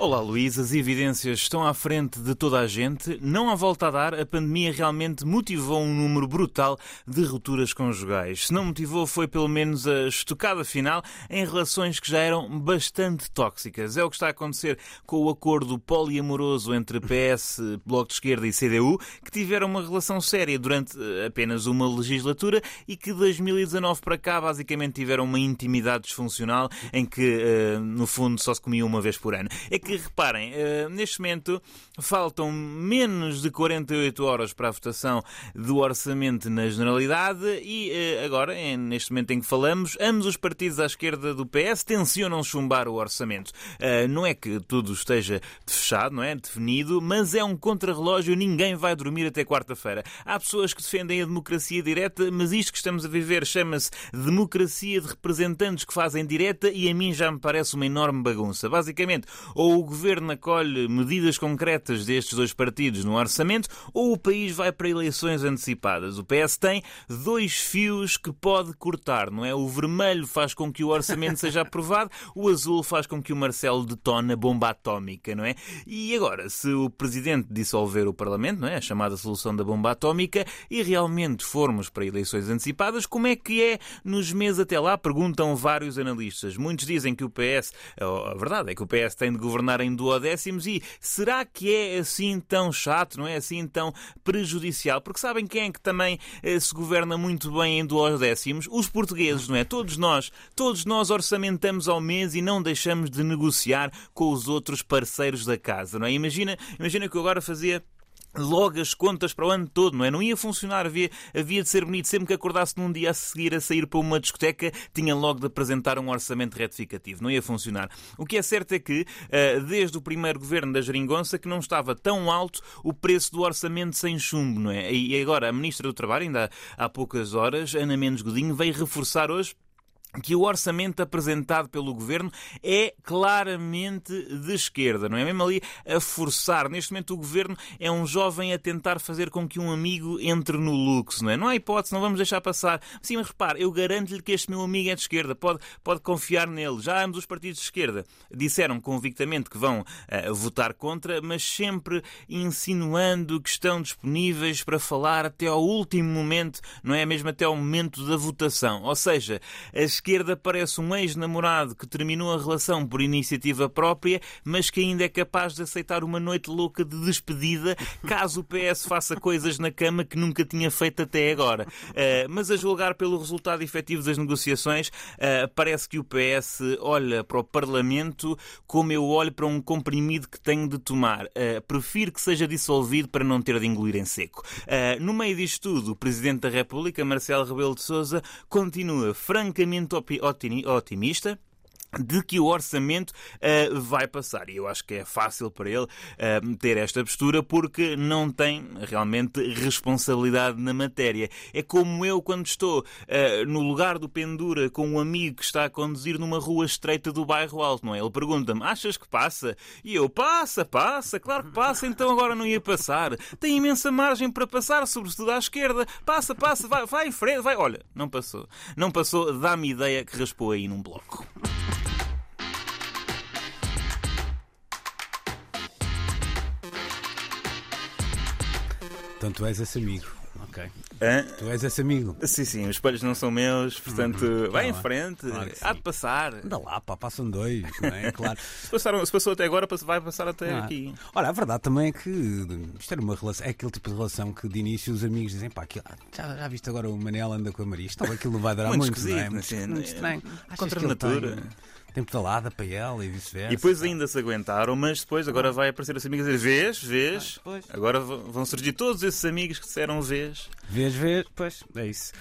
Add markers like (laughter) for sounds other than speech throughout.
Olá Luís, as evidências estão à frente de toda a gente. Não há volta a dar, a pandemia realmente motivou um número brutal de rupturas conjugais. Se não motivou, foi pelo menos a estocada final em relações que já eram bastante tóxicas. É o que está a acontecer com o acordo poliamoroso entre PS, Bloco de Esquerda e CDU, que tiveram uma relação séria durante eh, apenas uma legislatura e que de 2019 para cá basicamente tiveram uma intimidade disfuncional em que, eh, no fundo, só se comia uma vez por ano. É que que reparem, uh, neste momento faltam menos de 48 horas para a votação do orçamento na Generalidade e uh, agora, neste momento em que falamos, ambos os partidos à esquerda do PS tencionam chumbar o orçamento. Uh, não é que tudo esteja fechado, não é? Definido, mas é um contrarrelógio, ninguém vai dormir até quarta-feira. Há pessoas que defendem a democracia direta, mas isto que estamos a viver chama-se democracia de representantes que fazem direta e a mim já me parece uma enorme bagunça. Basicamente, ou o governo acolhe medidas concretas destes dois partidos no orçamento ou o país vai para eleições antecipadas. O PS tem dois fios que pode cortar, não é? O vermelho faz com que o orçamento (laughs) seja aprovado, o azul faz com que o Marcelo detone a bomba atómica, não é? E agora, se o presidente dissolver o parlamento, não é? A chamada solução da bomba atómica e realmente formos para eleições antecipadas, como é que é nos meses até lá? Perguntam vários analistas. Muitos dizem que o PS, a verdade é que o PS tem de governar tornar em duodécimos e será que é assim tão chato, não é assim tão prejudicial? Porque sabem quem é que também eh, se governa muito bem em duodécimos? Os portugueses, não é? Todos nós, todos nós orçamentamos ao mês e não deixamos de negociar com os outros parceiros da casa, não é? Imagina, imagina que eu agora fazia logo as contas para o ano todo, não é? Não ia funcionar, havia, havia de ser bonito. Sempre que acordasse num dia a seguir a sair para uma discoteca, tinha logo de apresentar um orçamento retificativo. Não ia funcionar. O que é certo é que, eh, desde o primeiro governo da Geringonça, que não estava tão alto o preço do orçamento sem chumbo, não é? E agora a Ministra do Trabalho, ainda há poucas horas, Ana Mendes Godinho, veio reforçar hoje que o orçamento apresentado pelo governo é claramente de esquerda, não é? Mesmo ali a forçar. Neste momento, o governo é um jovem a tentar fazer com que um amigo entre no luxo, não é? Não há hipótese, não vamos deixar passar. Sim, mas repare, eu garanto-lhe que este meu amigo é de esquerda, pode, pode confiar nele. Já ambos os partidos de esquerda disseram convictamente que vão uh, votar contra, mas sempre insinuando que estão disponíveis para falar até ao último momento, não é? Mesmo até ao momento da votação. Ou seja, as esquerda parece um ex-namorado que terminou a relação por iniciativa própria, mas que ainda é capaz de aceitar uma noite louca de despedida caso o PS faça coisas na cama que nunca tinha feito até agora. Uh, mas a julgar pelo resultado efetivo das negociações, uh, parece que o PS olha para o Parlamento como eu olho para um comprimido que tenho de tomar. Uh, prefiro que seja dissolvido para não ter de engolir em seco. no meio disto tudo, o Presidente da República, Marcelo Rebelo de Sousa, continua francamente otimista de que o orçamento uh, vai passar. E eu acho que é fácil para ele uh, ter esta postura porque não tem realmente responsabilidade na matéria. É como eu quando estou uh, no lugar do pendura com um amigo que está a conduzir numa rua estreita do bairro Alto, não é? Ele pergunta-me, achas que passa? E eu, passa, passa, claro que passa, então agora não ia passar. Tem imensa margem para passar, sobretudo à esquerda. Passa, passa, vai, vai frente, vai. Olha, não passou. Não passou, dá-me ideia que raspou aí num bloco. Tu és esse amigo. Ok. Hã? Tu és esse amigo. Sim, sim, os espelhos não são meus, portanto, uhum. vai em frente, claro há de passar. Anda lá, pá, passam dois, não é? (laughs) Claro. se, passaram, se passou até agora, vai passar até ah. aqui. Ora, a verdade também é que isto era uma relação, é aquele tipo de relação que de início os amigos dizem, pá, aquilo, já, já viste agora o Manel anda com a Maria, isto, aquilo vai durar muito, muito, não é? Muito, muito estranho. Contra a natura. Tem, tem pedalada para ela e vice-versa. E depois ainda se aguentaram, mas depois agora vai aparecer as amigas e dizer vês, vês. Ah, agora vão surgir todos esses amigos que disseram vês. Vês, vês, pois, é isso.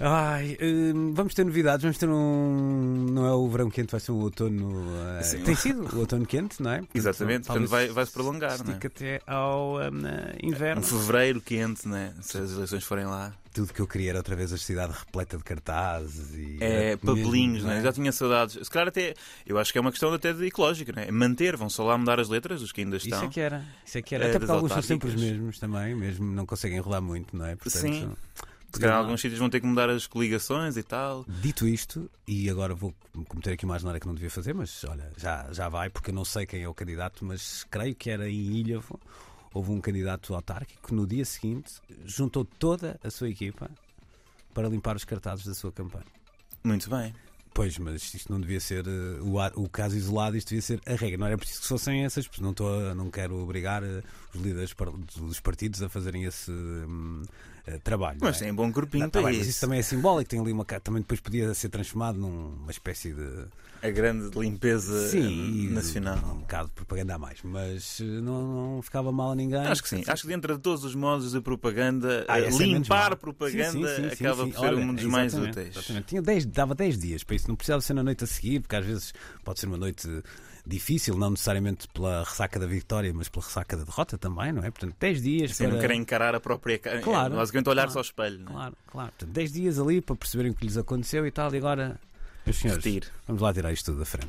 Ai, hum, vamos ter novidades, vamos ter um. Não é o verão quente, vai ser o outono. Uh, tem sido o outono quente, não é? (laughs) Exatamente, portanto vai, vai se prolongar. Estica não é? até ao um, inverno. Um fevereiro quente, não é? Se as eleições forem lá. Tudo que eu queria era outra vez a cidade repleta de cartazes e. É, papelinhos, não é? Já tinha saudades. Se calhar até. Eu acho que é uma questão até de ecológica, não é? Manter, vão só lá mudar as letras, os que ainda estão. Isso é que era. Isso é que era. É, até porque alguns são sempre os mesmos também, mesmo não conseguem enrolar muito, não é? Portanto, Sim. Se calhar alguns sítios vão ter que mudar as coligações e tal. Dito isto, e agora vou cometer aqui mais nada que não devia fazer, mas olha, já, já vai, porque eu não sei quem é o candidato, mas creio que era em Ilhavo. Houve um candidato autárquico que no dia seguinte juntou toda a sua equipa para limpar os cartazes da sua campanha. Muito bem. Pois, mas isto não devia ser uh, o, o caso isolado, isto devia ser a regra. Não era preciso que fossem essas pessoas. Não, a- não quero obrigar uh, os líderes par- dos partidos a fazerem esse hum, uh, trabalho. Mas é? tem um bom corpinho Não, tá bem, mas isso. também é simbólico. Tem ali uma também depois podia ser transformado numa espécie de A grande limpeza sim, eh, nacional. um bocado de propaganda a mais, mas uh, não, não ficava mal a ninguém. Acho que sim. Acho que dentro de todos os modos de propaganda, Ah, eh, é menos limpar mau. propaganda Sim, sim, acaba por ser Olha, um dos mais úteis. exatamente. Tinha 10, dava 10 dias para isso, não precisava ser na noite a seguir, porque às vezes pode ser uma noite difícil, não necessariamente pela ressaca da vitória, mas pela ressaca da derrota também, não é? Portanto, 10 dias Assim, para. não querem encarar a própria cara. Claro, É, basicamente olhar-se claro, ao espelho. não é? Claro, claro. Portanto, 10 dias ali para perceberem o que lhes aconteceu e tal, e agora, meus senhores, vamos lá tirar isto tudo da frente.